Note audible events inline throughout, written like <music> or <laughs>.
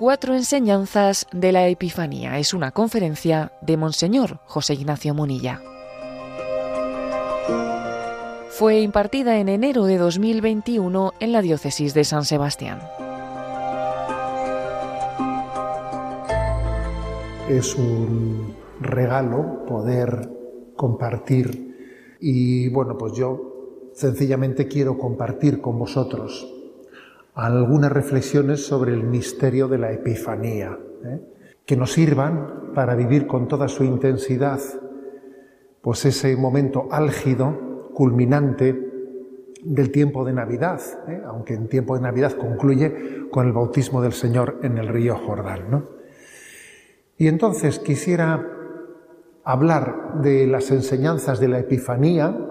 Cuatro enseñanzas de la Epifanía es una conferencia de Monseñor José Ignacio Munilla. Fue impartida en enero de 2021 en la diócesis de San Sebastián. Es un regalo poder compartir y bueno, pues yo sencillamente quiero compartir con vosotros algunas reflexiones sobre el misterio de la Epifanía, ¿eh? que nos sirvan para vivir con toda su intensidad, pues ese momento álgido, culminante del tiempo de Navidad, ¿eh? aunque en tiempo de Navidad concluye con el bautismo del Señor en el río Jordán. Y entonces quisiera hablar de las enseñanzas de la Epifanía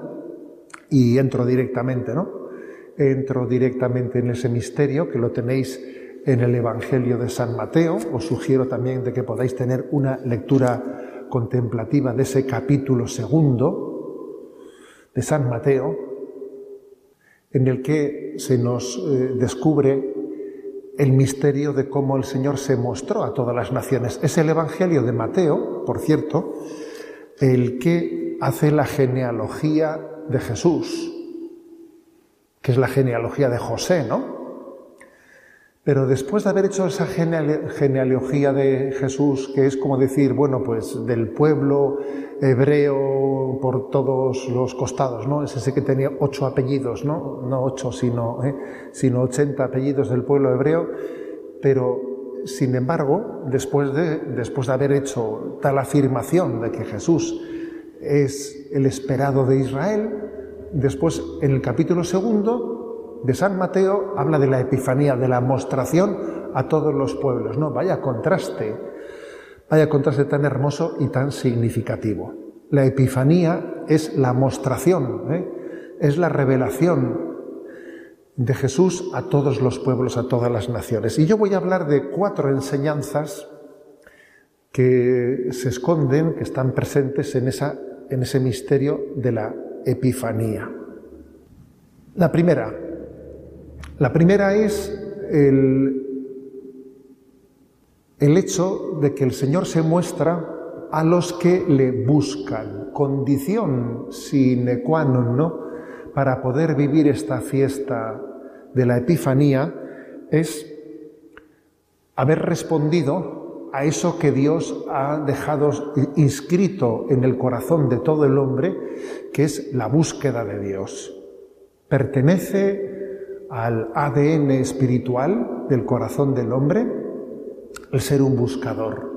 y entro directamente, ¿no? entro directamente en ese misterio que lo tenéis en el Evangelio de San Mateo. Os sugiero también de que podáis tener una lectura contemplativa de ese capítulo segundo de San Mateo, en el que se nos eh, descubre el misterio de cómo el Señor se mostró a todas las naciones. Es el Evangelio de Mateo, por cierto, el que hace la genealogía de Jesús que es la genealogía de José, ¿no? Pero después de haber hecho esa genealogía de Jesús, que es como decir, bueno, pues del pueblo hebreo por todos los costados, ¿no? Es ese que tenía ocho apellidos, ¿no? No ocho, sino, ¿eh? sino ochenta apellidos del pueblo hebreo, pero sin embargo, después de, después de haber hecho tal afirmación de que Jesús es el esperado de Israel, Después, en el capítulo segundo de San Mateo, habla de la Epifanía, de la mostración a todos los pueblos. No, vaya contraste, vaya contraste tan hermoso y tan significativo. La Epifanía es la mostración, ¿eh? es la revelación de Jesús a todos los pueblos, a todas las naciones. Y yo voy a hablar de cuatro enseñanzas que se esconden, que están presentes en, esa, en ese misterio de la Epifanía. La primera, la primera es el, el hecho de que el Señor se muestra a los que le buscan, condición sine qua non, ¿no? Para poder vivir esta fiesta de la Epifanía es haber respondido a eso que Dios ha dejado inscrito en el corazón de todo el hombre, que es la búsqueda de Dios. Pertenece al ADN espiritual del corazón del hombre el ser un buscador,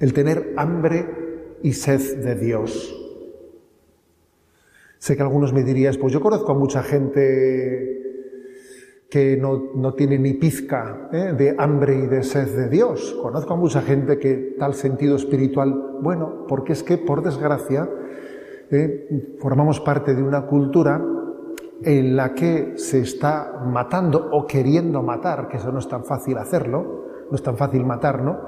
el tener hambre y sed de Dios. Sé que algunos me dirían, pues yo conozco a mucha gente que no, tiene ni pizca ¿eh? de hambre y de sed de Dios. Conozco a mucha gente que tal sentido espiritual, bueno, porque es que, por desgracia, ¿eh? formamos parte de una cultura en la que se está matando o queriendo matar, que eso no es tan fácil hacerlo, no es tan fácil matar, ¿no?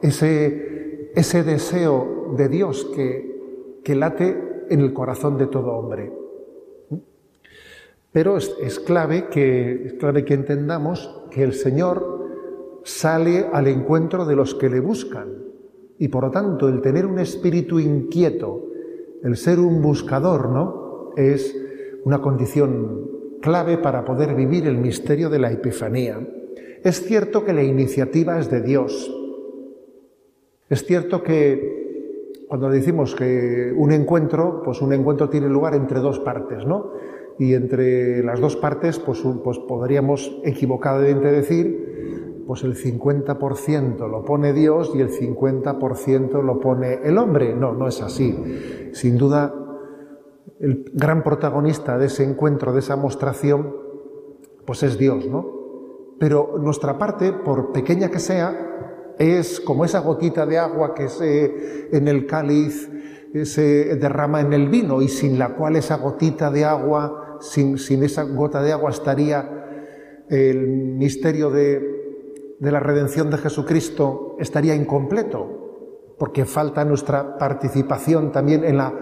Ese, ese deseo de Dios que, que late en el corazón de todo hombre. Pero es, clave que, clave que entendamos que el Señor sale al encuentro de los que le buscan. Y por lo tanto, el tener un espíritu inquieto, el ser un buscador, ¿no? Es una condición clave para poder vivir el misterio de la Epifanía. Es cierto que la iniciativa es de Dios. Es cierto que cuando decimos que un encuentro, pues un encuentro tiene lugar entre dos partes, ¿no? Y entre las dos partes pues, pues podríamos equivocadamente decir pues el 50% lo pone Dios y el 50% lo pone el hombre. No, no es así. Sin duda, el gran protagonista de ese encuentro, de esa mostración, pues es Dios, ¿no? Pero nuestra parte, por pequeña que sea, es como esa gotita de agua que se en el cáliz se derrama en el vino y sin la cual esa gotita de agua sin, esa gota de agua estaría el misterio de, de la redención de Jesucristo, estaría incompleto, porque falta nuestra participación también en la,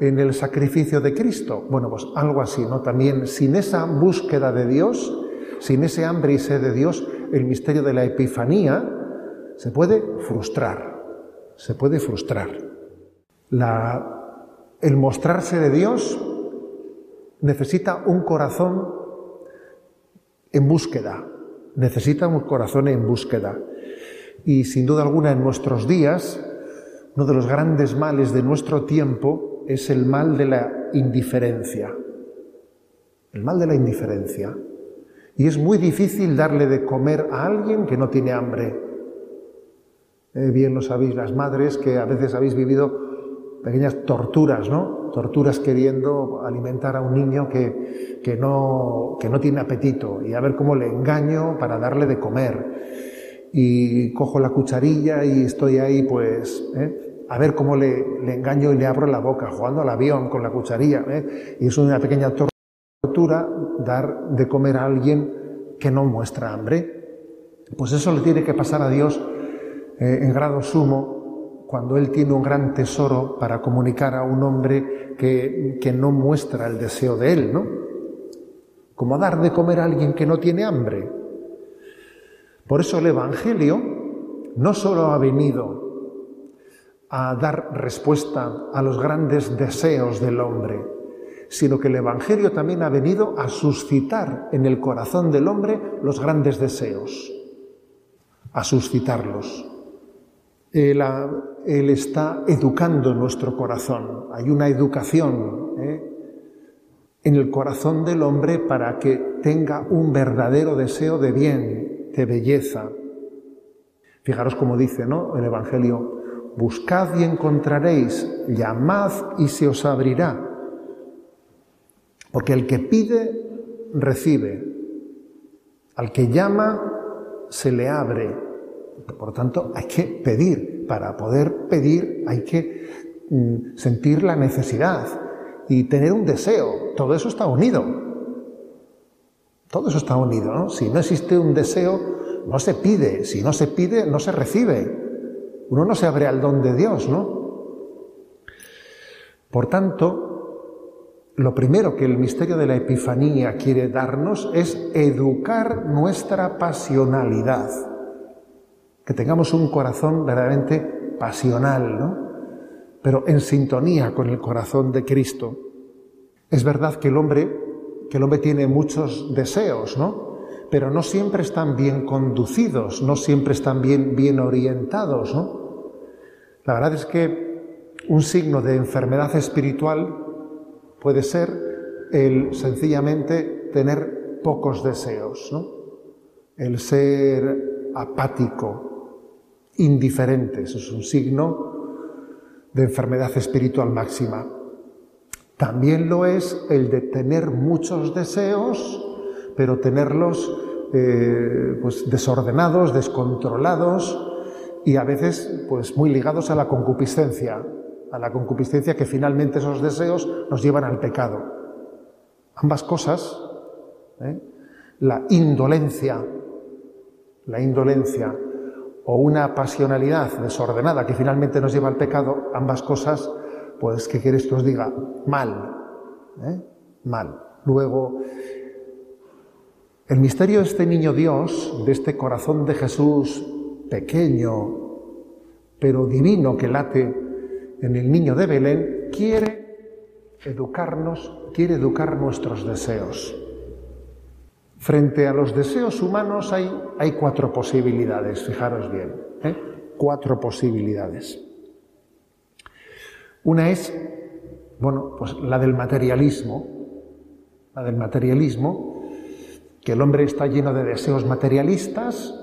en el sacrificio de Cristo. Bueno, pues algo así, ¿no? También sin esa búsqueda de Dios, sin ese hambre y sed de Dios, el misterio de la Epifanía se puede frustrar, se puede frustrar. La, el mostrarse de Dios necesita un corazón en búsqueda, necesita un corazón en búsqueda. Y sin duda alguna en nuestros días, uno de los grandes males de nuestro tiempo es el mal de la indiferencia. El mal de la indiferencia. Y es muy difícil darle de comer a alguien que no tiene hambre. Eh, bien lo sabéis las madres que a veces habéis vivido pequeñas torturas, ¿no? Torturas queriendo alimentar a un niño que, que, no, que no tiene apetito y a ver cómo le engaño para darle de comer y cojo la cucharilla y estoy ahí pues ¿eh? a ver cómo le, engaño y le abro la boca, jugando al avión con la cucharilla. ¿eh? Y es una pequeña tortura dar de comer a alguien que no muestra hambre. Pues eso le tiene que pasar a Dios eh, en grado sumo cuando Él tiene un gran tesoro para comunicar a un hombre que, que no muestra el deseo de Él, ¿no? Como dar de comer a alguien que no tiene hambre. Por eso el Evangelio no solo ha venido a dar respuesta a los grandes deseos del hombre, sino que el Evangelio también ha venido a suscitar en el corazón del hombre los grandes deseos, a suscitarlos. Él, está educando nuestro corazón, hay una educación ¿eh? en el corazón del hombre para que tenga un verdadero deseo de bien, de belleza. Fijaros como dice ¿no? el Evangelio, buscad y encontraréis, llamad y se os abrirá. Porque el que pide, recibe. Al que llama, se le abre. Por tanto, hay que pedir. Para poder pedir hay que mm, sentir la necesidad y tener un deseo. Todo eso está unido. Todo eso está unido, ¿no? Si no existe un deseo, no se pide. Si no se pide, no se recibe. Uno no se abre al don de Dios, ¿no? Por tanto, lo primero que el misterio de la Epifanía quiere darnos es educar nuestra pasionalidad. Que tengamos un corazón verdaderamente pasional, ¿no? Pero en sintonía con el corazón de Cristo. Es verdad que el hombre que el hombre tiene muchos deseos, ¿no? Pero no siempre están bien conducidos, no siempre están bien, bien orientados, ¿no? La verdad es que un signo de enfermedad espiritual puede ser el sencillamente tener pocos deseos. El ser apático, indiferente, eso es un signo de enfermedad espiritual máxima. También lo es el de tener muchos deseos, pero tenerlos eh, pues desordenados, descontrolados y a veces pues muy ligados a la concupiscencia, a la concupiscencia que finalmente esos deseos nos llevan al pecado. Ambas cosas, ¿eh? la indolencia, la indolencia o una pasionalidad desordenada que finalmente nos lleva al pecado, ambas cosas pues, ¿qué quieres que os diga? Mal. ¿eh? Mal. Luego, el misterio de este niño Dios, de este corazón de Jesús pequeño, pero divino que late en el niño de Belén, quiere educarnos, quiere educar nuestros deseos. Frente a los deseos humanos hay, hay cuatro posibilidades, fijaros bien, ¿eh? cuatro posibilidades. Una es, bueno, pues la del materialismo, la del materialismo, que el hombre está lleno de deseos materialistas,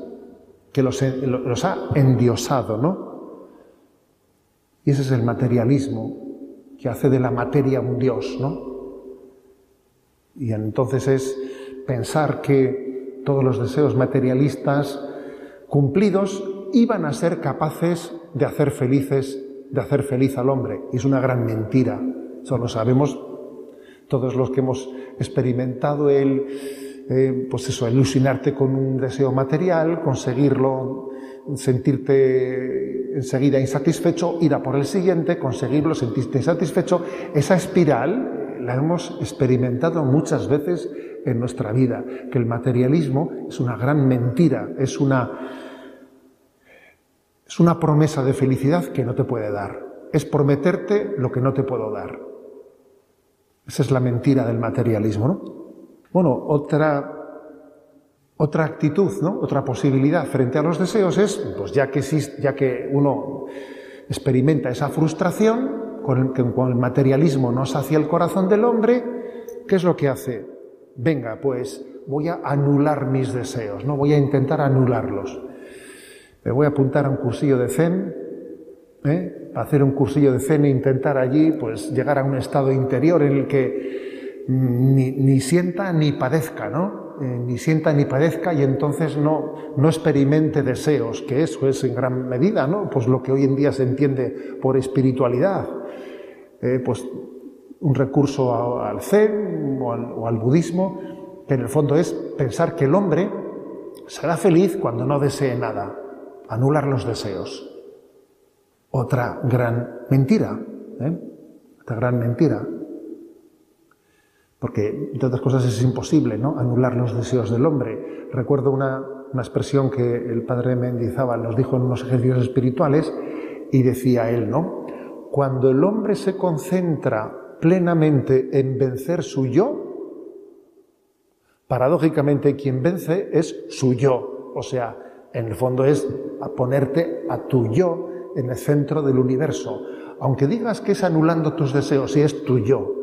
que los, los ha endiosado, ¿no? Y ese es el materialismo, que hace de la materia un dios, ¿no? Y entonces es pensar que todos los deseos materialistas cumplidos iban a ser capaces de hacer felices de hacer feliz al hombre. Y es una gran mentira. Eso lo sabemos todos los que hemos experimentado el, eh, pues eso, ilusionarte con un deseo material, conseguirlo sentirte enseguida insatisfecho, ir a por el siguiente, conseguirlo, sentirte insatisfecho. Esa espiral la hemos experimentado muchas veces en nuestra vida, que el materialismo es una gran mentira, es una, es una promesa de felicidad que no te puede dar, es prometerte lo que no te puedo dar. Esa es la mentira del materialismo, ¿no? Bueno, otra otra actitud, ¿no? otra posibilidad frente a los deseos es, pues ya que, ya que uno experimenta esa frustración, con el, con el materialismo no sacia el corazón del hombre, ¿qué es lo que hace? Venga, pues voy a anular mis deseos, ¿no? Voy a intentar anularlos. Me voy a apuntar a un cursillo de Zen, ¿eh? hacer un cursillo de Zen e intentar allí, pues, llegar a un estado interior en el que ni, ni sienta ni padezca, ¿no? Eh, ni sienta ni padezca y entonces no, no experimente deseos, que eso es en gran medida ¿no? pues lo que hoy en día se entiende por espiritualidad. Eh, pues un recurso al zen o al, budismo, que en el fondo es pensar que el hombre será feliz cuando no desee nada, anular los deseos. Otra gran mentira, ¿eh? otra gran mentira porque, entre otras cosas, es imposible ¿no? anular los deseos del hombre. Recuerdo una, expresión que el padre Mendizábal nos dijo en unos ejercicios espirituales y decía él, ¿no? Cuando el hombre se concentra plenamente en vencer su yo, paradójicamente quien vence es su yo. O sea, en el fondo es ponerte a tu yo en el centro del universo. Aunque digas que es anulando tus deseos, si es tu yo,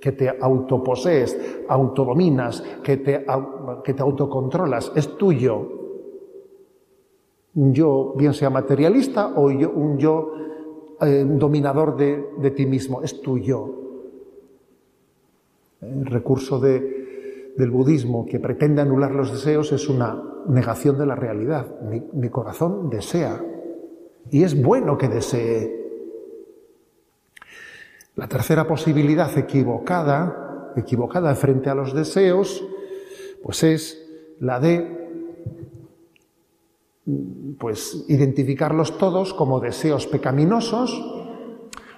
que te autoposees, autodominas, que te, que te autocontrolas, es tuyo. Un yo, bien sea materialista o un yo eh, dominador de, ti mismo, es tuyo. El recurso del budismo que pretende anular los deseos es una negación de la realidad. mi corazón desea. Y es bueno que desee. La tercera posibilidad equivocada, equivocada frente a los deseos, pues es la de pues identificarlos todos como deseos pecaminosos.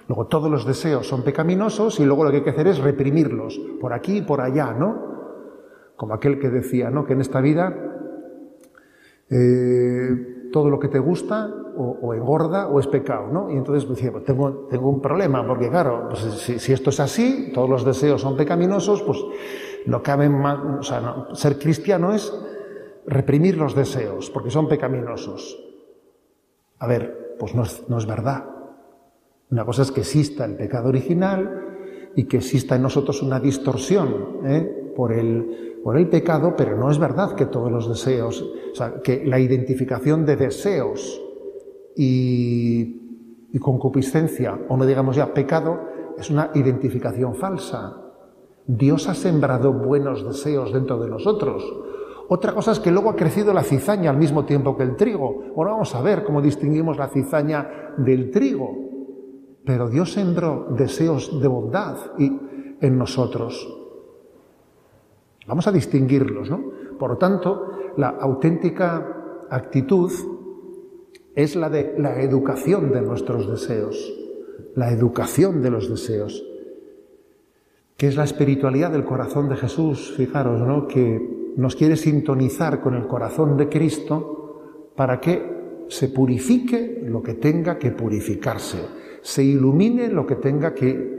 Luego todos los deseos son pecaminosos y luego lo que hay que hacer es reprimirlos por aquí y por allá, ¿no? Como aquel que decía, ¿no? Que en esta vida eh, todo lo que te gusta o, engorda o es pecado, ¿no? Y entonces decía, pues tengo, tengo un problema, porque claro, pues si, esto es así, todos los deseos son pecaminosos, pues no cabe más, o sea, ser cristiano es reprimir los deseos, porque son pecaminosos. A ver, pues no es, verdad. Una cosa es que exista el pecado original y que exista en nosotros una distorsión ¿eh? por el por el pecado, pero no es verdad que todos los deseos, o sea, que la identificación de deseos y, y concupiscencia, o no digamos ya pecado, es una identificación falsa. Dios ha sembrado buenos deseos dentro de nosotros. Otra cosa es que luego ha crecido la cizaña al mismo tiempo que el trigo. Bueno, vamos a ver cómo distinguimos la cizaña del trigo. Pero Dios sembró deseos de bondad en nosotros. Vamos a distinguirlos, ¿no? Por lo tanto, la auténtica actitud es la de la educación de nuestros deseos, la educación de los deseos, que es la espiritualidad del corazón de Jesús, fijaros, ¿no? Que nos quiere sintonizar con el corazón de Cristo para que se purifique lo que tenga que purificarse, se ilumine lo que tenga que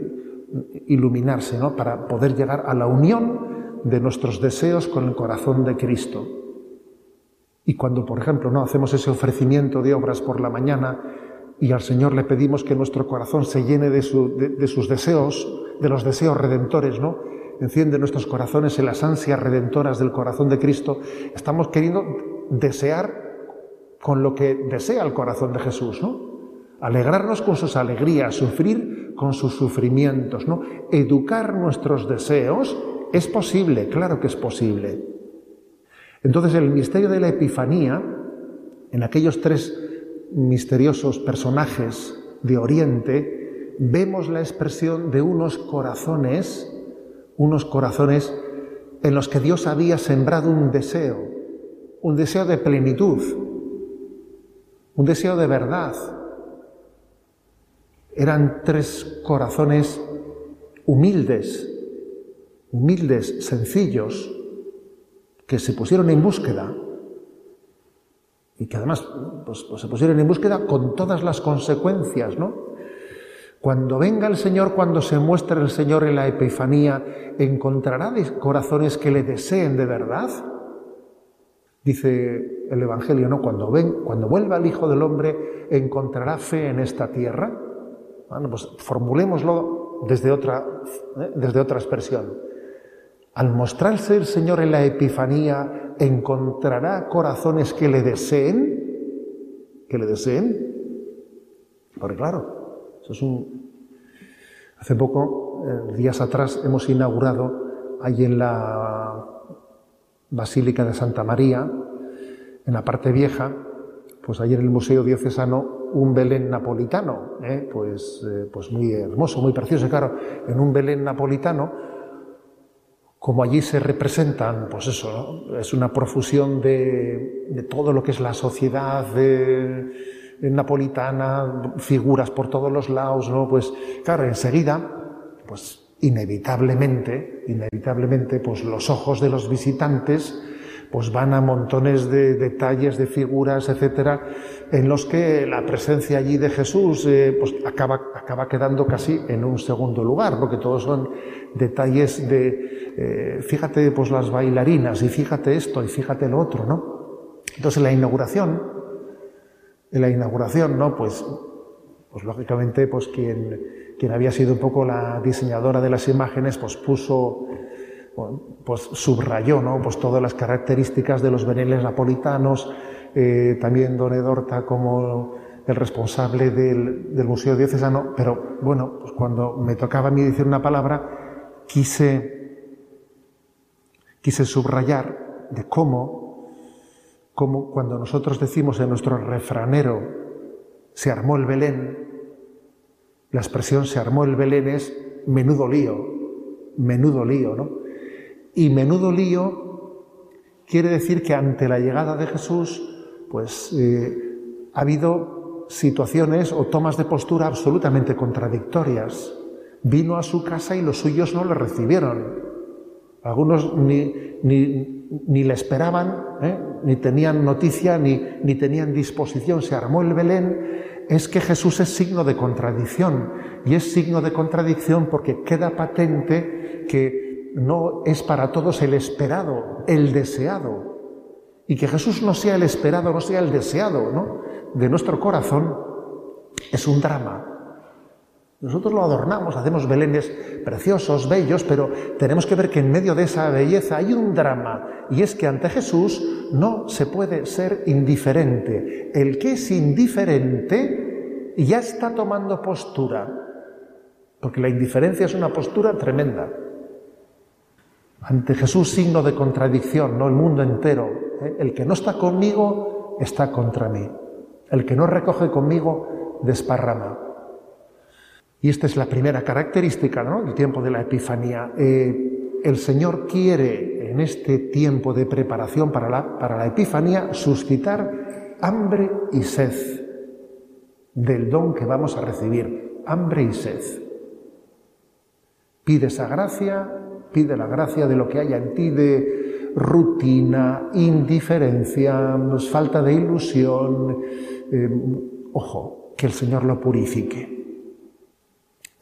iluminarse, ¿no? Para poder llegar a la unión de nuestros deseos con el corazón de Cristo. Y cuando, por ejemplo, no hacemos ese ofrecimiento de obras por la mañana y al Señor le pedimos que nuestro corazón se llene de, sus deseos, de los deseos redentores, ¿no? Enciende nuestros corazones en las ansias redentoras del corazón de Cristo. Estamos queriendo desear con lo que desea el corazón de Jesús, ¿no? Alegrarnos con sus alegrías, sufrir con sus sufrimientos, ¿no? Educar nuestros deseos es posible, claro que es posible. Entonces, el misterio de la Epifanía, en aquellos tres misteriosos personajes de Oriente, vemos la expresión de unos corazones, unos corazones en los que Dios había sembrado un deseo, un deseo de plenitud. un deseo de verdad. Eran tres corazones humildes, humildes, sencillos, que se pusieron en búsqueda y que además pues, pues se pusieron en búsqueda con todas las consecuencias, ¿no? Cuando venga el Señor, cuando se muestre el Señor en la Epifanía, ¿encontrará corazones que le deseen de verdad? Dice el Evangelio, ¿no? Cuando, ven, cuando vuelva el Hijo del Hombre, ¿encontrará fe en esta tierra? Bueno, pues formulémoslo desde otra, ¿eh? desde otra expresión. Al mostrarse el Señor en la Epifanía, ¿encontrará corazones que le deseen? ¿Que le deseen? Porque claro, Hace poco, eh, días atrás, hemos inaugurado ahí en la Basílica de Santa María, en la parte vieja, pues ayer en el Museo Diocesano, un Belén napolitano, ¿eh? pues, eh, pues muy hermoso, muy precioso, claro, en un Belén napolitano, como allí se representan, pues eso, es una profusión de, de, todo lo que es la sociedad, de, napolitana, figuras por todos los lados, ¿no? Pues claro, enseguida, pues inevitablemente, inevitablemente, pues los ojos de los visitantes pues van a montones de detalles, de figuras, etcétera, en los que la presencia allí de Jesús eh, pues acaba, acaba quedando casi en un segundo lugar, porque todos son detalles de, eh, fíjate, pues las bailarinas, y fíjate esto, y fíjate lo otro, ¿no? Entonces la inauguración en la inauguración, ¿no? Pues, pues lógicamente, pues quien, quien había sido un poco la diseñadora de las imágenes, pues puso, pues subrayó, ¿no? Pues todas las características de los beneles napolitanos, eh, también Don Edorta como el responsable del, del, Museo Diocesano, pero bueno, pues cuando me tocaba a mí decir una palabra, quise, quise subrayar de cómo como cuando nosotros decimos en nuestro refranero, se armó el Belén, la expresión se armó el Belén es menudo lío, menudo lío, ¿no? Y menudo lío quiere decir que ante la llegada de Jesús, pues eh, ha habido situaciones o tomas de postura absolutamente contradictorias. Vino a su casa y los suyos no le recibieron. Algunos ni, ni, ni le esperaban, ¿eh? ni tenían noticia, ni, ni tenían disposición. Se armó el Belén. Es que Jesús es signo de contradicción. Y es signo de contradicción porque queda patente que no es para todos el esperado, el deseado. Y que Jesús no sea el esperado, no sea el deseado ¿no? de nuestro corazón, es un drama. Nosotros lo adornamos, hacemos belenes preciosos, bellos, pero tenemos que ver que en medio de esa belleza hay un drama, y es que ante Jesús no se puede ser indiferente. El que es indiferente ya está tomando postura, porque la indiferencia es una postura tremenda. Ante Jesús signo de contradicción, no el mundo entero. ¿eh? El que no está conmigo está contra mí. El que no recoge conmigo desparrama. Y esta es la primera característica del tiempo de la Epifanía. Eh, el Señor quiere en este tiempo de preparación para la, para la Epifanía suscitar hambre y sed del don que vamos a recibir. Hambre y sed. Pide esa gracia, pide la gracia de lo que haya en ti de rutina, indiferencia, falta de ilusión. Eh, ojo, que el Señor lo purifique.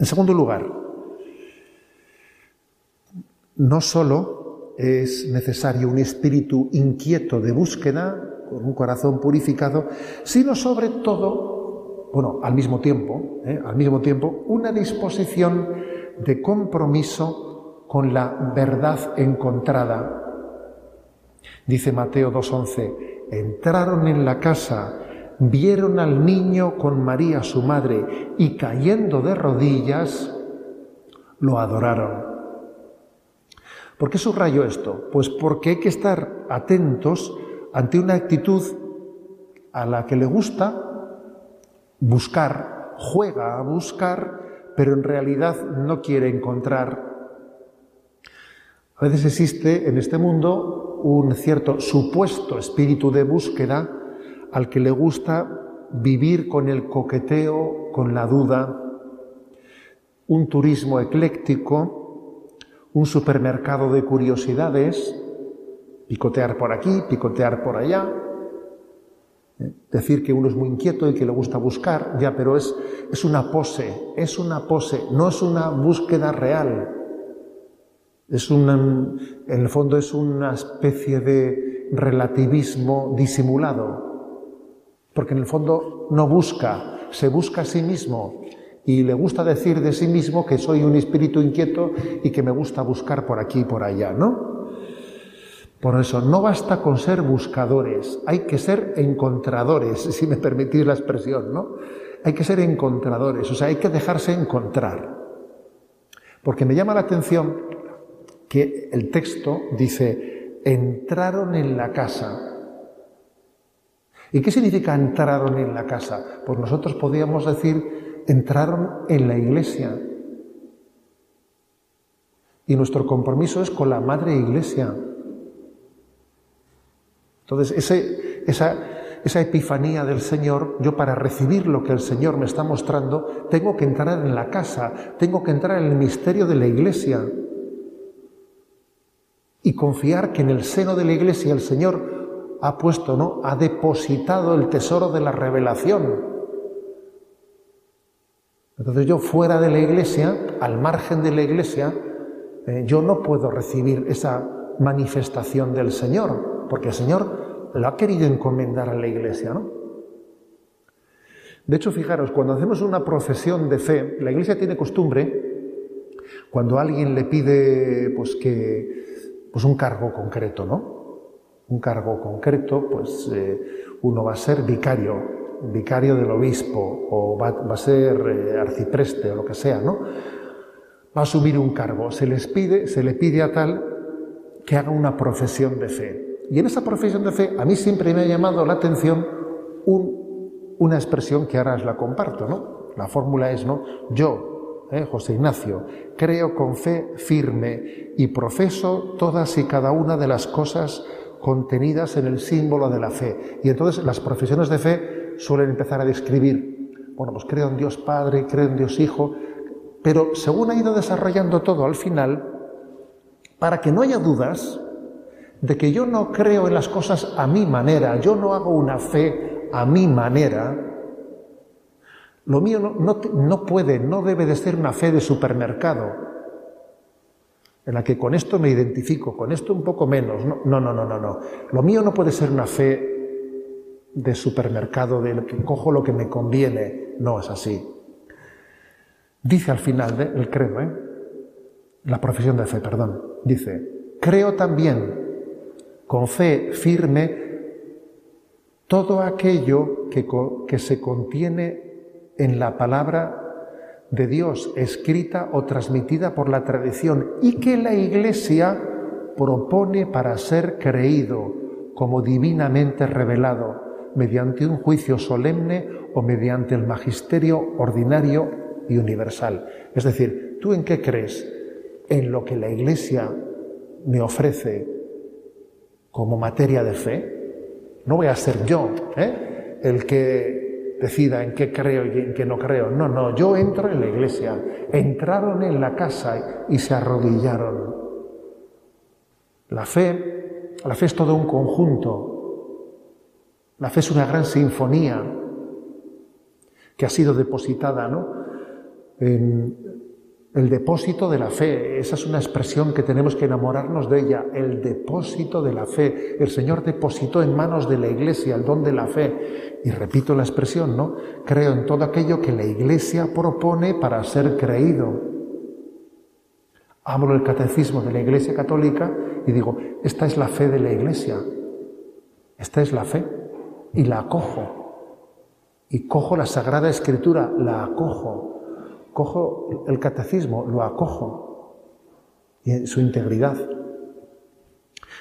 En segundo lugar, no solo es necesario un espíritu inquieto de búsqueda, con un corazón purificado, sino sobre todo, bueno, al mismo tiempo, ¿eh? al mismo tiempo, una disposición de compromiso con la verdad encontrada. Dice Mateo 2.11, entraron en la casa vieron al niño con María su madre y cayendo de rodillas, lo adoraron. ¿Por qué subrayo esto? Pues porque hay que estar atentos ante una actitud a la que le gusta buscar, juega a buscar, pero en realidad no quiere encontrar. A veces existe en este mundo un cierto supuesto espíritu de búsqueda al que le gusta vivir con el coqueteo, con la duda, un turismo ecléctico, un supermercado de curiosidades, picotear por aquí, picotear por allá, ¿eh? decir que uno es muy inquieto y que le gusta buscar, ya, pero es, es una pose, es una pose, no es una búsqueda real. Es una, en el fondo es una especie de relativismo disimulado, porque en el fondo no busca, se busca a sí mismo y le gusta decir de sí mismo que soy un espíritu inquieto y que me gusta buscar por aquí y por allá, ¿no? Por eso, no basta con ser buscadores, hay que ser encontradores, <laughs> si me permitís la expresión, ¿no? Hay que ser encontradores, o sea, hay que dejarse encontrar. Porque me llama la atención que el texto dice, entraron en la casa. ¿Y qué significa entraron en la casa? Pues nosotros podríamos decir, entraron en la iglesia. Y nuestro compromiso es con la Madre Iglesia. Entonces, esa, esa epifanía del Señor, yo para recibir lo que el Señor me está mostrando, tengo que entrar en la casa, tengo que entrar en el misterio de la iglesia y confiar que en el seno de la iglesia el Señor ha puesto, ¿no? Ha depositado el tesoro de la revelación. Entonces yo fuera de la iglesia, al margen de la iglesia, eh, yo no puedo recibir esa manifestación del Señor, porque el Señor lo ha querido encomendar a la iglesia, ¿no? De hecho, fijaros, cuando hacemos una profesión de fe, la iglesia tiene costumbre, cuando alguien le pide pues que pues un cargo concreto, ¿no? Un cargo concreto, pues eh, uno va a ser vicario, vicario del obispo, o va, a ser eh, arcipreste o lo que sea, ¿no? Va a asumir un cargo, se les pide, se le pide a tal que haga una profesión de fe. Y en esa profesión de fe a mí siempre me ha llamado la atención una expresión que ahora os la comparto, ¿no? La fórmula es, ¿no? Yo, ¿eh? José Ignacio, creo con fe firme y profeso todas y cada una de las cosas contenidas en el símbolo de la fe. Y entonces las profesiones de fe suelen empezar a describir, bueno, pues creo en Dios Padre, creo en Dios Hijo, pero según ha ido desarrollando todo al final, para que no haya dudas de que yo no creo en las cosas a mi manera, yo no hago una fe a mi manera, lo mío no, puede, no debe de ser una fe de supermercado, en la que con esto me identifico, con esto un poco menos. No, no, no, no, no. Lo mío no puede ser una fe de supermercado, de que cojo lo que me conviene. No es así. Dice al final del credo, ¿eh? la profesión de fe, perdón, dice, creo también con fe firme todo aquello que, que se contiene en la palabra de Dios escrita o transmitida por la tradición y que la Iglesia propone para ser creído como divinamente revelado mediante un juicio solemne o mediante el magisterio ordinario y universal. Es decir, ¿tú en qué crees? ¿En lo que la Iglesia me ofrece como materia de fe? No voy a ser yo ¿eh? el que decida en qué creo y en qué no creo. No, no, yo entro en la iglesia. Entraron en la casa y se arrodillaron. La fe, la fe es todo un conjunto. La fe es una gran sinfonía que ha sido depositada ¿no? en, el depósito de la fe, esa es una expresión que tenemos que enamorarnos de ella, el depósito de la fe. El Señor depositó en manos de la Iglesia el don de la fe. Y repito la expresión, ¿no? Creo en todo aquello que la Iglesia propone para ser creído. Hablo del catecismo de la Iglesia Católica y digo, esta es la fe de la Iglesia. Esta es la fe. Y la acojo. Y cojo la Sagrada Escritura, la acojo cojo el catecismo, lo acojo y en su integridad.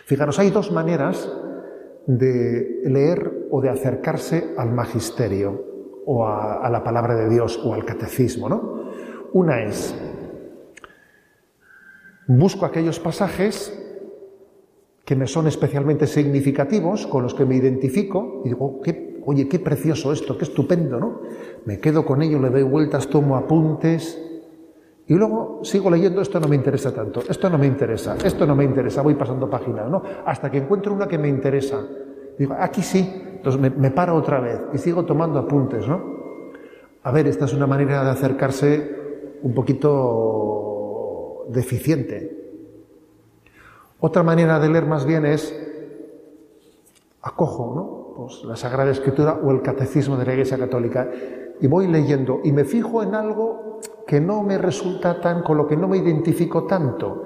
Fijaros, hay dos maneras de leer o de acercarse al magisterio o a, la palabra de Dios o al catecismo, ¿no? Una es, busco aquellos pasajes que me son especialmente significativos, con los que me identifico, y digo, oye, qué precioso esto, qué estupendo, ¿no? Me quedo con ello, le doy vueltas, tomo apuntes, y luego sigo leyendo, esto no me interesa tanto, esto no me interesa, esto no me interesa, voy pasando páginas, ¿no? Hasta que encuentro una que me interesa. Digo, aquí sí, entonces me, me paro otra vez y sigo tomando apuntes, ¿no? A ver, esta es una manera de acercarse un poquito deficiente. Otra manera de leer más bien es acojo, ¿no? Pues la Sagrada Escritura o el Catecismo de la Iglesia Católica y voy leyendo y me fijo en algo que no me resulta tan, con lo que no me identifico tanto.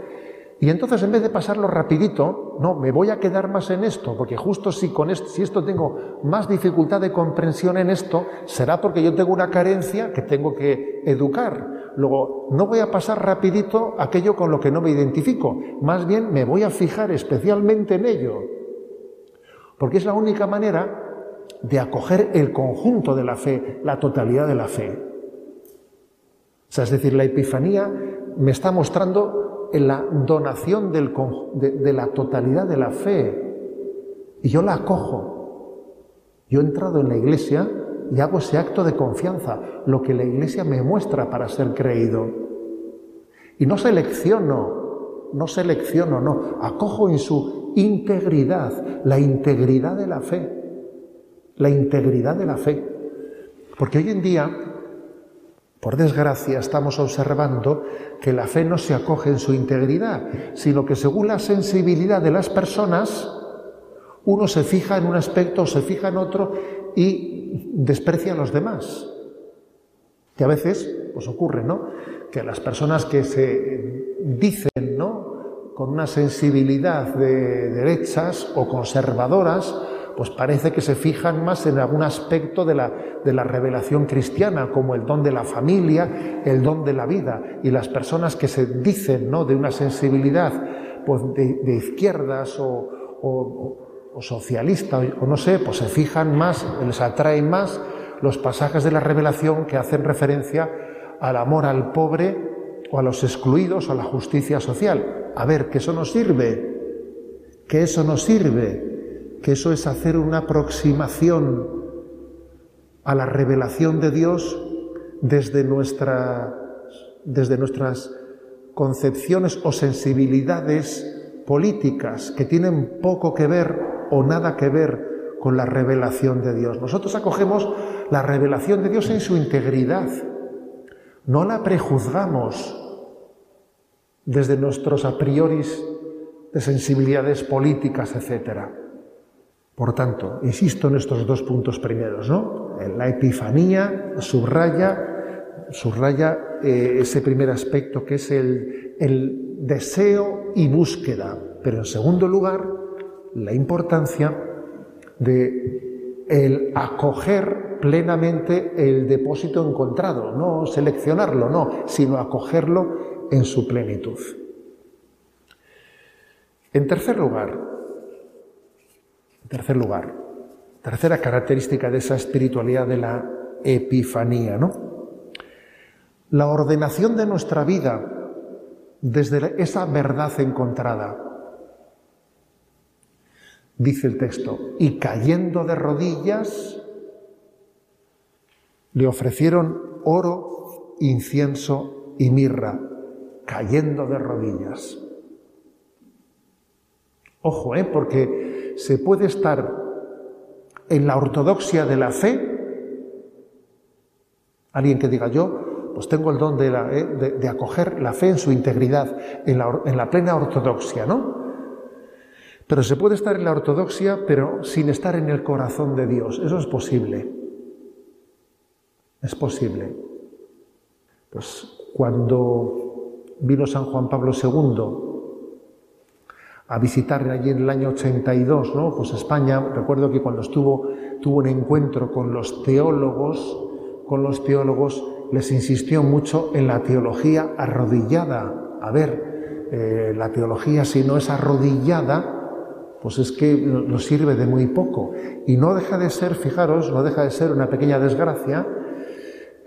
Y entonces en vez de pasarlo rapidito, no, me voy a quedar más en esto, porque justo si con esto, si esto tengo más dificultad de comprensión en esto, será porque yo tengo una carencia que tengo que educar. Luego, no voy a pasar rapidito aquello con lo que no me identifico, más bien me voy a fijar especialmente en ello, porque es la única manera de acoger el conjunto de la fe, la totalidad de la fe. Es decir, la Epifanía me está mostrando la donación de, la totalidad de la fe. Y yo la acojo. Yo he entrado en la iglesia y hago ese acto de confianza, lo que la iglesia me muestra para ser creído. Y no selecciono, no selecciono, no, acojo en su integridad, la integridad de la fe, la integridad de la fe. Porque hoy en día por desgracia, estamos observando que la fe no se acoge en su integridad, sino que según la sensibilidad de las personas, uno se fija en un aspecto, se fija en otro y desprecia a los demás. Que a veces pues ocurre, ¿no? Que las personas que se dicen, ¿no? Con una sensibilidad de derechas o conservadoras, pues parece que se fijan más en algún aspecto de la, de la revelación cristiana, como el don de la familia, el don de la vida. Y las personas que se dicen ¿no? de una sensibilidad pues, de, izquierdas o, o, socialista, o no sé, pues se fijan más, les atraen más los pasajes de la revelación que hacen referencia al amor al pobre o a los excluidos o a la justicia social. A ver, que eso nos sirve, que eso nos sirve que eso es hacer una aproximación a la revelación de Dios desde, desde nuestras concepciones o sensibilidades políticas que tienen poco que ver o nada que ver con la revelación de Dios. Nosotros acogemos la revelación de Dios en su integridad, no la prejuzgamos desde nuestros a priori de sensibilidades políticas, etcétera. Por tanto, insisto en estos dos puntos primeros, ¿no? La epifanía subraya, subraya eh, ese primer aspecto que es el, el deseo y búsqueda, pero en segundo lugar, la importancia de el acoger plenamente el depósito encontrado, no seleccionarlo, no, sino acogerlo en su plenitud. En tercer lugar, en tercer lugar, tercera característica de esa espiritualidad de la epifanía, ¿no? La ordenación de nuestra vida desde esa verdad encontrada. Dice el texto, y cayendo de rodillas, le ofrecieron oro, incienso y mirra, cayendo de rodillas. Ojo, ¿eh? porque se puede estar en la ortodoxia de la fe, alguien que diga yo, pues tengo el don de, eh, acoger la fe en su integridad, en la, en la plena ortodoxia, ¿no? Pero se puede estar en la ortodoxia, pero sin estar en el corazón de Dios. Eso es posible. Es posible. Pues cuando vino San Juan Pablo II a visitar allí en el año 82, ¿no? Pues España, recuerdo que cuando estuvo, tuvo un encuentro con los teólogos, con los teólogos, les insistió mucho en la teología arrodillada. A ver, eh, la teología si no es arrodillada, pues es que nos sirve de muy poco. Y no deja de ser, fijaros, no deja de ser una pequeña desgracia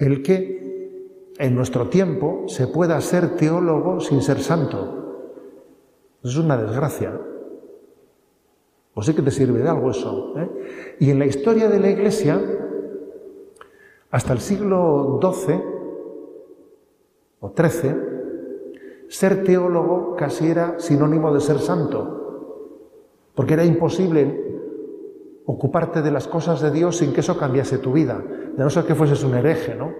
el que en nuestro tiempo se pueda ser teólogo sin ser santo. Es una desgracia. Pues sí que te sirve de algo eso. ¿eh? Y en la historia de la Iglesia, hasta el siglo XII o XIII, ser teólogo casi era sinónimo de ser santo, porque era imposible ocuparte de las cosas de Dios sin que eso cambiase tu vida, de no ser que fueses un hereje, ¿no?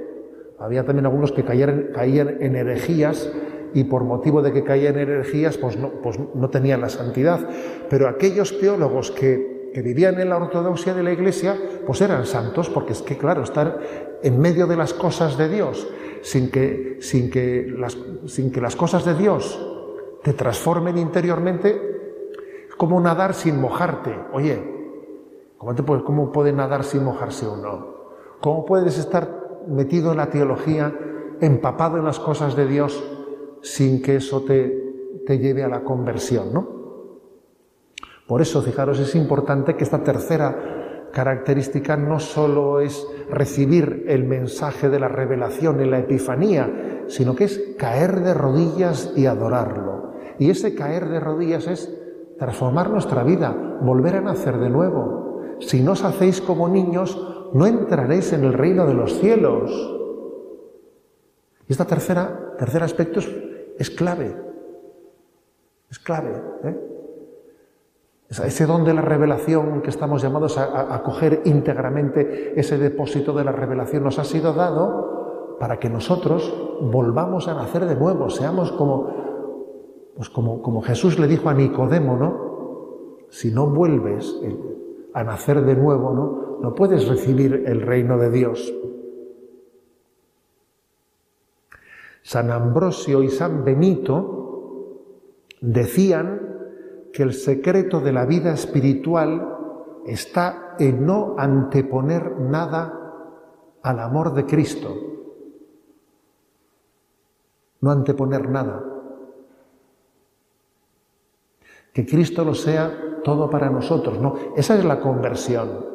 Había también algunos que caían, en herejías y por motivo de que caían en herejías, pues no, pues tenían la santidad. Pero aquellos teólogos que, vivían en la ortodoxia de la Iglesia, pues eran santos, porque es que, claro, estar en medio de las cosas de Dios, sin que, sin que, las, cosas de Dios te transformen interiormente, como nadar sin mojarte. Oye, ¿cómo, te puede, ¿cómo puede nadar sin mojarse uno? ¿Cómo puedes estar metido en la teología, empapado en las cosas de Dios, sin que eso te, te lleve a la conversión, ¿no? Por eso, fijaros, es importante que esta tercera característica no solo es recibir el mensaje de la revelación en la Epifanía, sino que es caer de rodillas y adorarlo. Y ese caer de rodillas es transformar nuestra vida, volver a nacer de nuevo. Si no os hacéis como niños, no entraréis en el reino de los cielos. Y este tercera, tercer aspecto es, clave. Es clave. ¿eh? Ese don de la revelación que estamos llamados a, coger íntegramente, ese depósito de la revelación nos ha sido dado para que nosotros volvamos a nacer de nuevo, seamos como, pues como, como Jesús le dijo a Nicodemo, ¿no? Si no vuelves a nacer de nuevo, ¿no? no puedes recibir el reino de Dios. San Ambrosio y San Benito decían que el secreto de la vida espiritual está en no anteponer nada al amor de Cristo. No anteponer nada. Que Cristo lo sea todo para nosotros, ¿no? Esa es la conversión.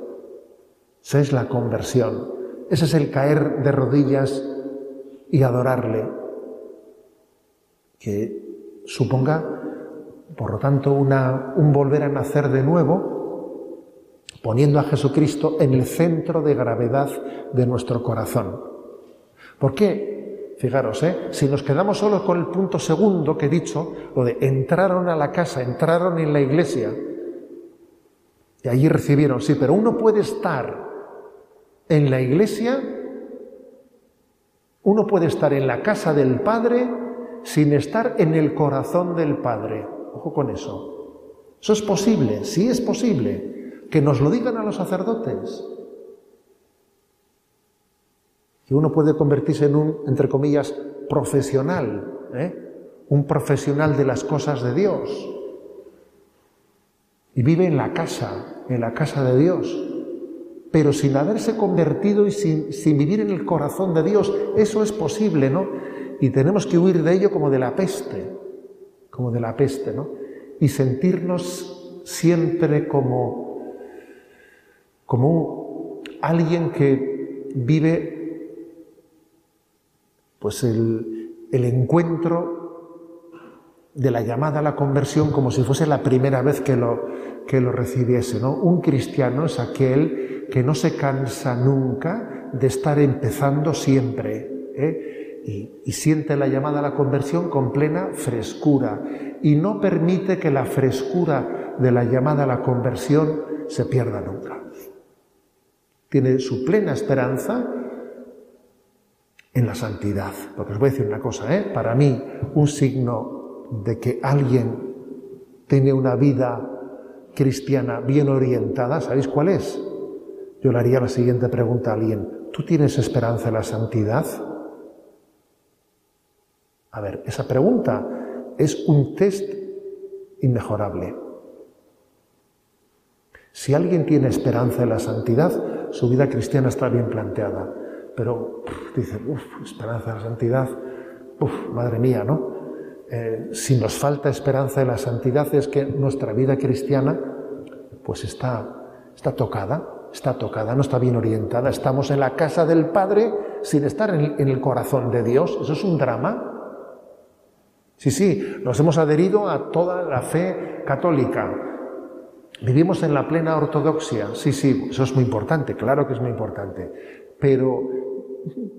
Esa es la conversión. Ese es el caer de rodillas y adorarle. Que suponga, por lo tanto, una, un volver a nacer de nuevo, poniendo a Jesucristo en el centro de gravedad de nuestro corazón. ¿Por qué? Fijaros, ¿eh? si nos quedamos solo con el punto segundo que he dicho, lo de entraron a la casa, entraron en la iglesia, y allí recibieron, sí, pero uno puede estar en la iglesia, uno puede estar en la casa del Padre sin estar en el corazón del Padre. Ojo con eso. Eso es posible, sí es posible. Que nos lo digan a los sacerdotes. Que uno puede convertirse en un, entre comillas, profesional, ¿eh? un profesional de las cosas de Dios. Y vive en la casa, en la casa de Dios pero sin haberse convertido y sin, vivir en el corazón de Dios. Eso es posible, ¿no? Y tenemos que huir de ello como de la peste, como de la peste, ¿no? Y sentirnos siempre como, como alguien que vive pues el, el encuentro de la llamada a la conversión como si fuese la primera vez que lo, que lo recibiese. ¿no? Un cristiano es aquel que no se cansa nunca de estar empezando siempre. ¿eh? Y, y, siente la llamada a la conversión con plena frescura y no permite que la frescura de la llamada a la conversión se pierda nunca. Tiene su plena esperanza en la santidad. Porque os voy a decir una cosa, ¿eh? para mí un signo de que alguien tiene una vida cristiana bien orientada, ¿sabéis cuál es? yo le haría la siguiente pregunta a alguien. ¿Tú tienes esperanza en la santidad? A ver, esa pregunta es un test inmejorable. Si alguien tiene esperanza en la santidad, su vida cristiana está bien planteada. Pero dice, uff, esperanza en la santidad, uff, madre mía, ¿no? Eh, si nos falta esperanza en la santidad es que nuestra vida cristiana pues está, está tocada, está tocada, no está bien orientada. Estamos en la casa del Padre sin estar en el, corazón de Dios. Eso es un drama. Sí, sí, nos hemos adherido a toda la fe católica. Vivimos en la plena ortodoxia, sí, sí, eso es muy importante, claro que es muy importante, pero,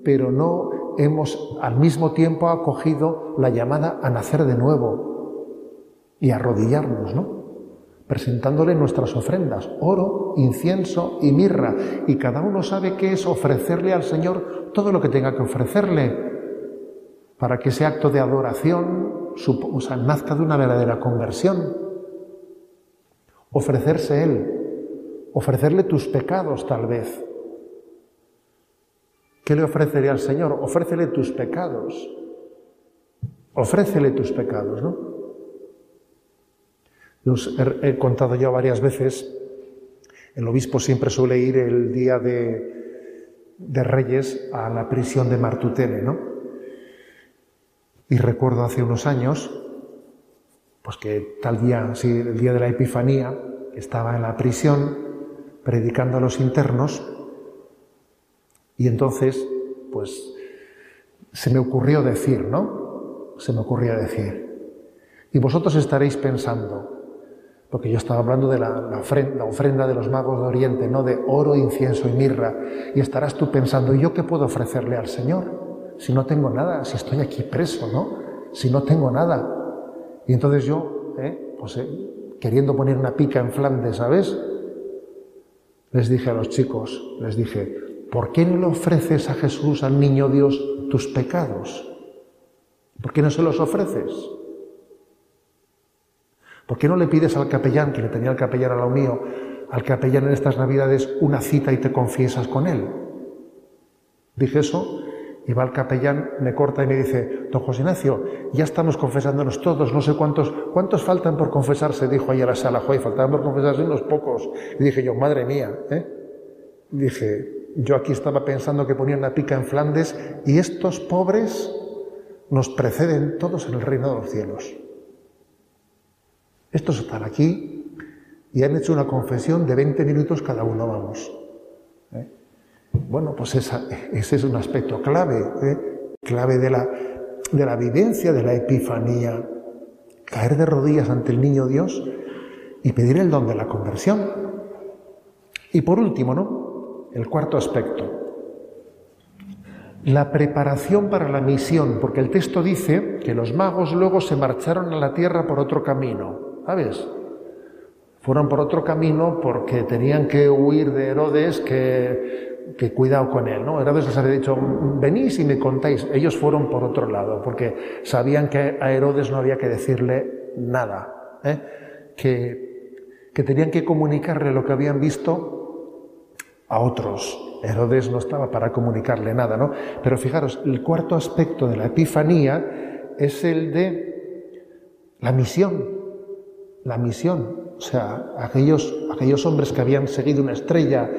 pero no hemos al mismo tiempo acogido la llamada a nacer de nuevo y arrodillarnos, ¿no? Presentándole nuestras ofrendas, oro, incienso y mirra, y cada uno sabe qué es ofrecerle al Señor todo lo que tenga que ofrecerle para que ese acto de adoración o nazca de una verdadera conversión ofrecerse Él, ofrecerle tus pecados tal vez. ¿Qué le ofrecería al Señor? Ofrécele tus pecados. Ofrécele tus pecados, ¿no? Los he, contado yo varias veces, el obispo siempre suele ir el día de, de Reyes a la prisión de Martutene, ¿no? Y recuerdo hace unos años, pues que tal día, sí, el día de la Epifanía, estaba en la prisión predicando a los internos y entonces, pues, se me ocurrió decir, ¿no? Se me ocurrió decir. Y vosotros estaréis pensando, porque yo estaba hablando de la, ofrenda, de los magos de Oriente, no de oro, incienso y mirra, y estarás tú pensando, ¿y yo qué puedo ofrecerle al Señor? Si no tengo nada, si estoy aquí preso, ¿no? Si no tengo nada. Y entonces yo, ¿eh? pues eh, queriendo poner una pica en Flandes, ¿sabes? Les dije a los chicos, les dije, ¿por qué no le ofreces a Jesús, al niño Dios, tus pecados? ¿Por qué no se los ofreces? ¿Por qué no le pides al capellán, que le tenía el capellán a lo mío, al capellán en estas navidades una cita y te confiesas con él? Dije eso y va el capellán, me corta y me dice, don José Ignacio, ya estamos confesándonos todos, no sé cuántos, ¿cuántos faltan por confesarse? Dijo ahí a la sala, joder, faltaban por confesarse unos pocos. Y dije yo, madre mía, ¿eh? Dije, yo aquí estaba pensando que ponían una pica en Flandes y estos pobres nos preceden todos en el reino de los cielos. Estos están aquí y han hecho una confesión de 20 minutos cada uno, vamos. ¿eh? Bueno, pues ese es un aspecto clave, ¿eh? clave de la, de la vivencia de la epifanía. Caer de rodillas ante el niño Dios y pedir el don de la conversión. Y por último, ¿no? El cuarto aspecto. La preparación para la misión, porque el texto dice que los magos luego se marcharon a la tierra por otro camino. ¿Sabes? Fueron por otro camino porque tenían que huir de Herodes, que que cuidado con él, ¿no? Herodes les había dicho, venís y me contáis. Ellos fueron por otro lado, porque sabían que a Herodes no había que decirle nada, ¿eh? que, que tenían que comunicarle lo que habían visto a otros. Herodes no estaba para comunicarle nada, ¿no? Pero fijaros, el cuarto aspecto de la Epifanía es el de la misión, la misión. O sea, aquellos, aquellos hombres que habían seguido una estrella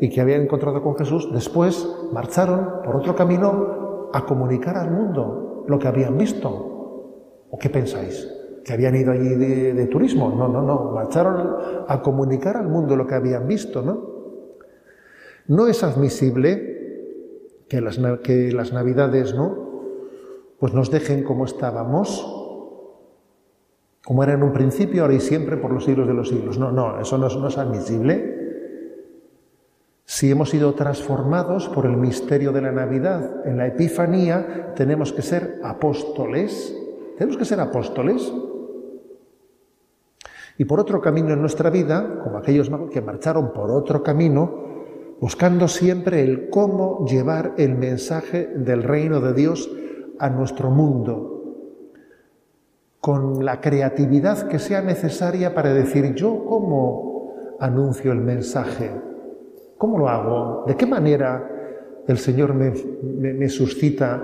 y que habían encontrado con Jesús, después marcharon por otro camino a comunicar al mundo lo que habían visto. ¿O qué pensáis? ¿Que habían ido allí de, turismo? No, no, no. Marcharon a comunicar al mundo lo que habían visto, ¿no? No es admisible que las, que las navidades, ¿no? Pues nos dejen como estábamos, como era en un principio, ahora y siempre, por los siglos de los siglos. No, no, eso no es admisible. Si hemos sido transformados por el misterio de la Navidad en la Epifanía, tenemos que ser apóstoles. Tenemos que ser apóstoles. Y por otro camino en nuestra vida, como aquellos que marcharon por otro camino, buscando siempre el cómo llevar el mensaje del reino de Dios a nuestro mundo, con la creatividad que sea necesaria para decir yo cómo anuncio el mensaje. ¿Cómo lo hago? ¿De qué manera el Señor me, suscita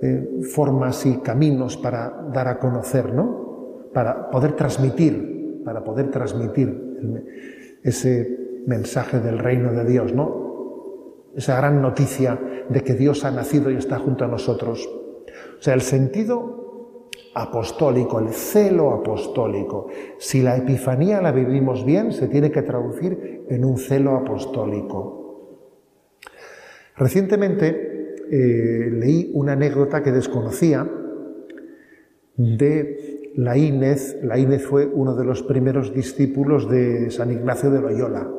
eh, formas y caminos para dar a conocer, ¿no? Para poder transmitir, para poder transmitir ese mensaje del reino de Dios, ¿no? Esa gran noticia de que Dios ha nacido y está junto a nosotros. O sea, el sentido apostólico, el celo apostólico. Si la Epifanía la vivimos bien, se tiene que traducir en un celo apostólico. Recientemente eh, leí una anécdota que desconocía de Laínez, Laínez fue uno de los primeros discípulos de San Ignacio de Loyola.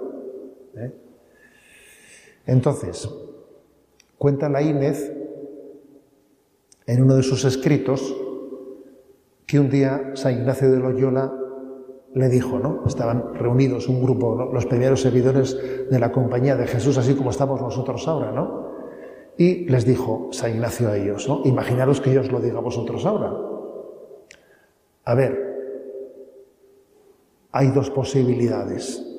¿Eh? Entonces, cuenta Laínez en uno de sus escritos que un día San Ignacio de Loyola le dijo, ¿no? Estaban reunidos un grupo, los primeros seguidores de la compañía de Jesús, así como estamos nosotros ahora, ¿no? Y les dijo San Ignacio a ellos, ¿no? Imaginaros que yo lo diga a vosotros ahora. A ver, hay dos posibilidades.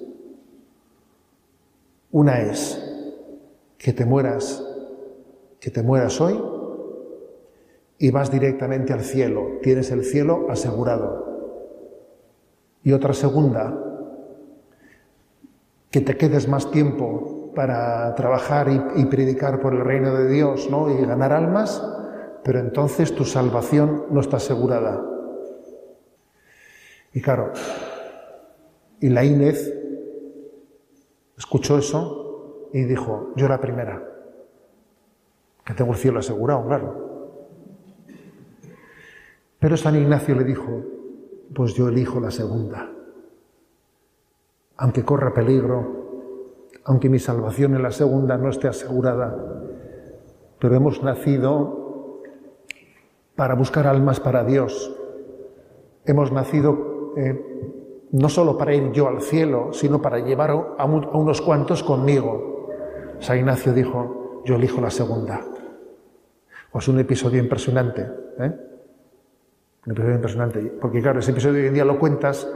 Una es que te mueras, que te mueras hoy y vas directamente al cielo, tienes el cielo asegurado. Y otra segunda, que te quedes más tiempo para trabajar y, predicar por el reino de Dios ¿no? y ganar almas, pero entonces tu salvación no está asegurada. Y claro, y la Inés escuchó eso y dijo, yo la primera, que tengo el cielo asegurado, claro. Pero San Ignacio le dijo, pues yo elijo la segunda. Aunque corra peligro, aunque mi salvación en la segunda no esté asegurada, pero hemos nacido para buscar almas para Dios. Hemos nacido eh, no solo para ir yo al cielo, sino para llevar a, unos cuantos conmigo. San Ignacio dijo, yo elijo la segunda. Pues un episodio impresionante. ¿eh? Un episodio impresionante. Porque claro, ese episodio hoy en día lo cuentas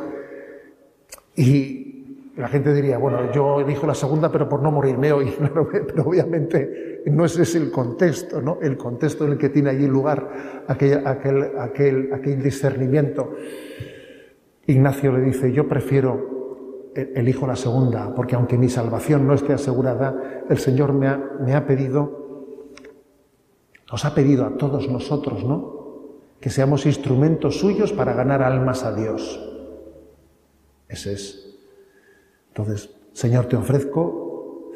y la gente diría, bueno, yo elijo la segunda, pero por no morirme hoy. <laughs> Pero obviamente no ese es el contexto, ¿no? El contexto en el que tiene allí lugar aquel, aquel, aquel discernimiento. Ignacio le dice, yo prefiero, e-, elijo la segunda, porque aunque mi salvación no esté asegurada, el Señor me ha, me ha pedido, nos ha pedido a todos nosotros, ¿no? Que seamos instrumentos suyos para ganar almas a Dios. Ese es. Entonces, Señor, te ofrezco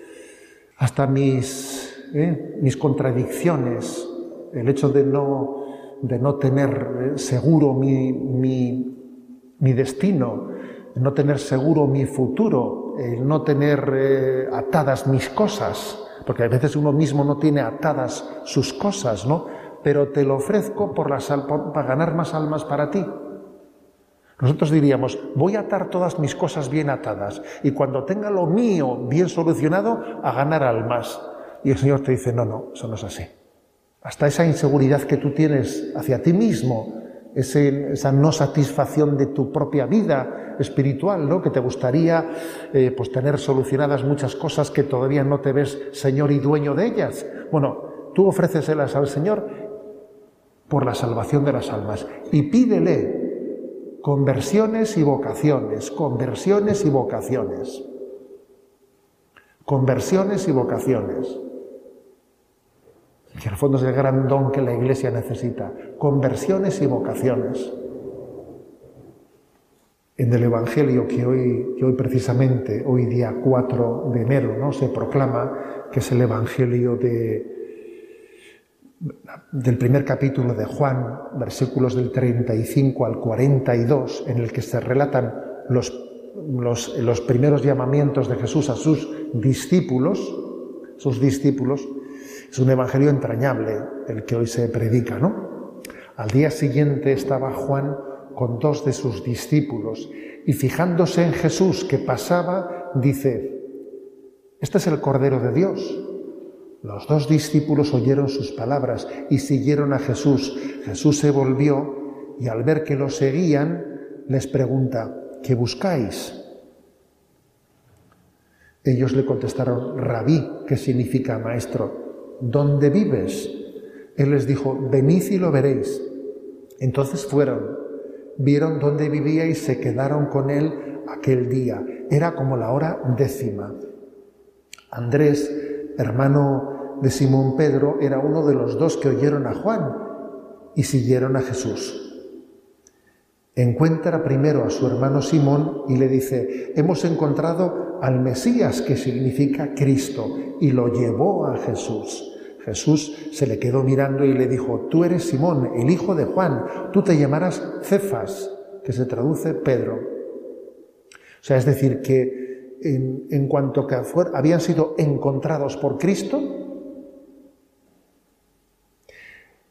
hasta mis, ¿eh? mis contradicciones, el hecho de no, de no tener eh, seguro mi, mi, mi destino, no tener seguro mi futuro, no tener eh, atadas mis cosas, porque a veces uno mismo no tiene atadas sus cosas, ¿no? Pero te lo ofrezco por para ganar más almas para ti. Nosotros diríamos, voy a atar todas mis cosas bien atadas y cuando tenga lo mío bien solucionado, a ganar almas. Y el Señor te dice, no, no, eso no es así. Hasta esa inseguridad que tú tienes hacia ti mismo, esa no satisfacción de tu propia vida espiritual, ¿no? que te gustaría eh, pues tener solucionadas muchas cosas que todavía no te ves Señor y dueño de ellas. Bueno, tú ofréceselas al Señor por la salvación de las almas y pídele conversiones y vocaciones, conversiones y vocaciones, conversiones y vocaciones que al fondo es el gran don que la Iglesia necesita, conversiones y vocaciones. En el Evangelio que hoy, que hoy precisamente, hoy día 4 de enero, ¿no? se proclama, que es el Evangelio de, del primer capítulo de Juan, versículos del 35 al 42, en el que se relatan los, los, los primeros llamamientos de Jesús a sus discípulos, sus discípulos, es un evangelio entrañable el que hoy se predica, ¿no? Al día siguiente estaba Juan con dos de sus discípulos y fijándose en Jesús que pasaba, dice, este es el Cordero de Dios. Los dos discípulos oyeron sus palabras y siguieron a Jesús. Jesús se volvió y al ver que lo seguían, les pregunta, ¿qué buscáis? Ellos le contestaron, rabí, que significa maestro. ¿Dónde vives? Él les dijo, venid y lo veréis. Entonces fueron, vieron dónde vivía y se quedaron con él aquel día. Era como la hora décima. Andrés, hermano de Simón Pedro, era uno de los dos que oyeron a Juan y siguieron a Jesús. Encuentra primero a su hermano Simón y le dice, hemos encontrado al Mesías, que significa Cristo, y lo llevó a Jesús. Jesús se le quedó mirando y le dijo, tú eres Simón, el hijo de Juan, tú te llamarás Cefas, que se traduce Pedro. O sea, es decir, que en, cuanto que habían sido encontrados por Cristo,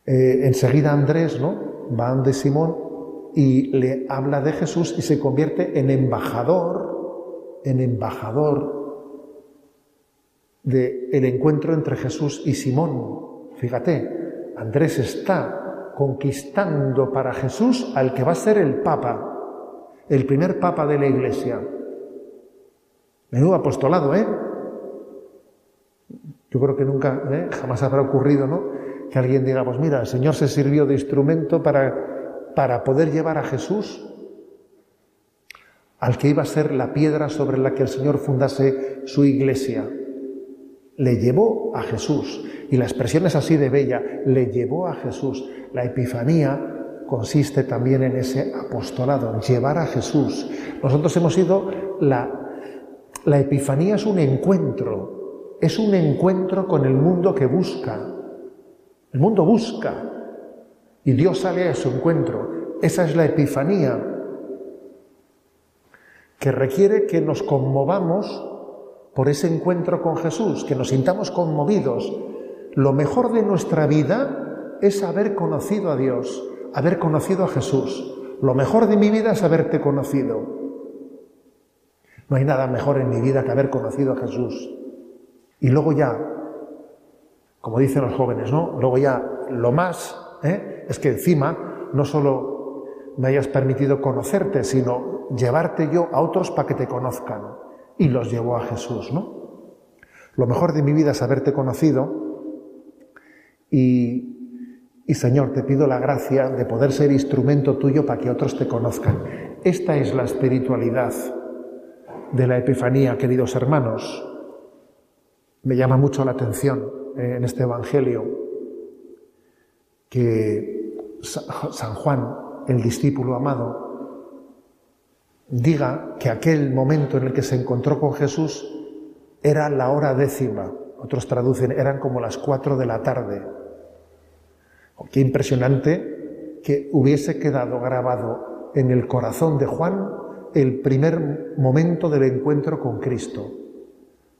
eh, enseguida Andrés, ¿no? Va de Simón y le habla de Jesús y se convierte en embajador, en embajador del el encuentro entre Jesús y Simón. Fíjate, Andrés está conquistando para Jesús al que va a ser el Papa, el primer Papa de la Iglesia. Menudo apostolado, ¿eh? Yo creo que nunca, ¿eh? jamás habrá ocurrido, ¿no? Que alguien diga, pues mira, el Señor se sirvió de instrumento para, para poder llevar a Jesús al que iba a ser la piedra sobre la que el Señor fundase su iglesia le llevó a Jesús. Y la expresión es así de bella, le llevó a Jesús. La epifanía consiste también en ese apostolado, llevar a Jesús. Nosotros hemos sido, la, la epifanía es un encuentro, es un encuentro con el mundo que busca. El mundo busca y Dios sale a su encuentro. Esa es la epifanía que requiere que nos conmovamos por ese encuentro con Jesús, que nos sintamos conmovidos. Lo mejor de nuestra vida es haber conocido a Dios, haber conocido a Jesús. Lo mejor de mi vida es haberte conocido. No hay nada mejor en mi vida que haber conocido a Jesús. Y luego ya, como dicen los jóvenes, ¿no? Luego ya lo más ¿eh? es que encima no solo me hayas permitido conocerte, sino llevarte yo a otros para que te conozcan y los llevó a Jesús, ¿no? Lo mejor de mi vida es haberte conocido y, y Señor, te pido la gracia de poder ser instrumento tuyo para que otros te conozcan. Esta es la espiritualidad de la Epifanía, queridos hermanos. Me llama mucho la atención eh, en este Evangelio que San Juan, el discípulo amado, diga que aquel momento en el que se encontró con Jesús era la hora décima. Otros traducen, eran como las cuatro de la tarde. Oh, qué impresionante que hubiese quedado grabado en el corazón de Juan el primer momento del encuentro con Cristo.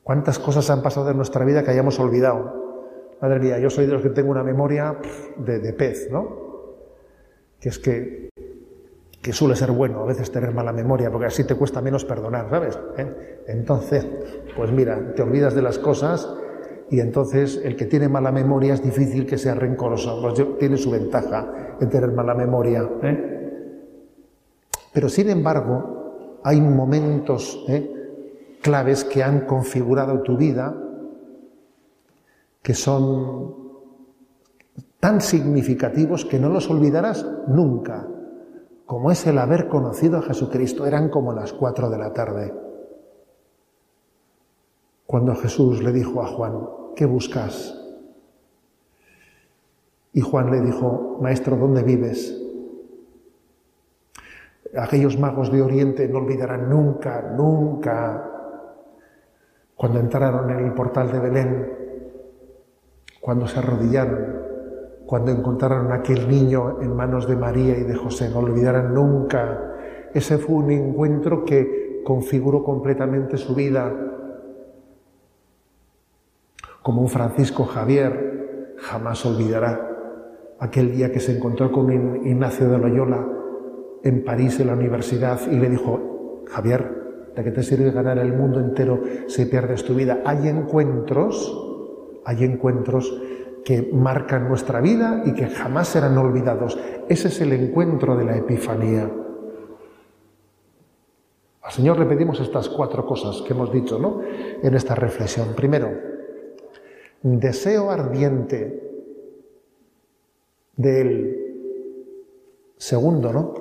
¿Cuántas cosas han pasado en nuestra vida que hayamos olvidado? Madre mía, yo soy de los que tengo una memoria de, de pez, ¿no? Que es que que suele ser bueno a veces tener mala memoria, porque así te cuesta menos perdonar, ¿sabes? ¿Eh? Entonces, pues mira, te olvidas de las cosas y entonces el que tiene mala memoria es difícil que sea rencoroso, pues tiene su ventaja en tener mala memoria. ¿eh? Pero sin embargo, hay momentos ¿eh? claves que han configurado tu vida que son tan significativos que no los olvidarás nunca como es el haber conocido a Jesucristo, eran como las cuatro de la tarde. Cuando Jesús le dijo a Juan, ¿qué buscas? Y Juan le dijo, Maestro, ¿dónde vives? Aquellos magos de Oriente no olvidarán nunca, nunca, cuando entraron en el portal de Belén, cuando se arrodillaron cuando encontraron a aquel niño en manos de María y de José. No olvidarán nunca. Ese fue un encuentro que configuró completamente su vida. Como un Francisco Javier jamás olvidará aquel día que se encontró con Ignacio de Loyola en París en la universidad y le dijo, Javier, ¿de qué te sirve ganar el mundo entero si pierdes tu vida? Hay encuentros, hay encuentros que marcan nuestra vida y que jamás serán olvidados. Ese es el encuentro de la Epifanía. Al Señor le pedimos estas cuatro cosas que hemos dicho ¿no? en esta reflexión. Primero, deseo ardiente de Él. Segundo, ¿no?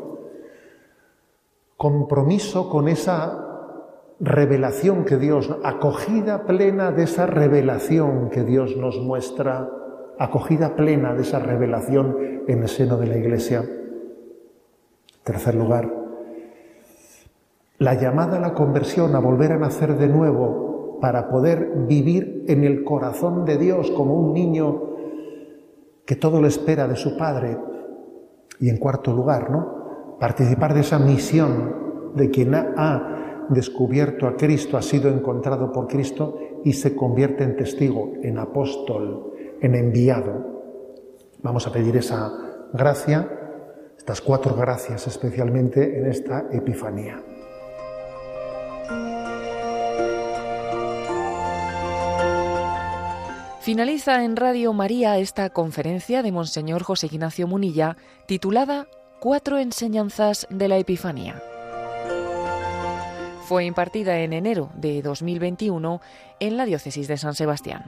Compromiso con esa revelación que Dios, acogida plena de esa revelación que Dios nos muestra acogida plena de esa revelación en el seno de la Iglesia. Tercer lugar, la llamada a la conversión, a volver a nacer de nuevo para poder vivir en el corazón de Dios como un niño que todo lo espera de su Padre. Y en cuarto lugar, ¿no? Participar de esa misión de quien ha descubierto a Cristo, ha sido encontrado por Cristo y se convierte en testigo, en apóstol, en enviado. Vamos a pedir esa gracia, estas cuatro gracias especialmente en esta Epifanía. Finaliza en Radio María esta conferencia de Monseñor José Ignacio Munilla titulada Cuatro enseñanzas de la Epifanía. Fue impartida en enero de 2021 en la Diócesis de San Sebastián.